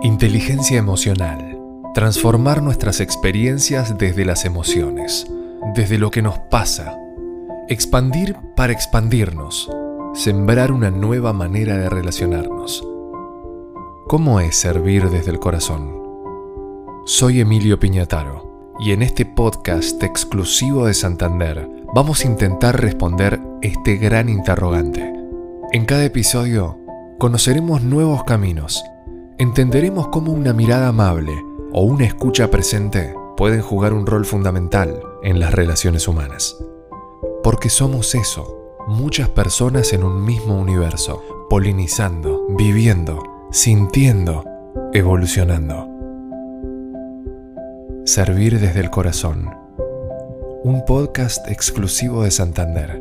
Inteligencia emocional. Transformar nuestras experiencias desde las emociones, desde lo que nos pasa. Expandir para expandirnos. Sembrar una nueva manera de relacionarnos. ¿Cómo es servir desde el corazón? Soy Emilio Piñataro y en este podcast exclusivo de Santander vamos a intentar responder este gran interrogante. En cada episodio conoceremos nuevos caminos entenderemos cómo una mirada amable o una escucha presente pueden jugar un rol fundamental en las relaciones humanas. Porque somos eso, muchas personas en un mismo universo, polinizando, viviendo, sintiendo, evolucionando. Servir desde el corazón. Un podcast exclusivo de Santander.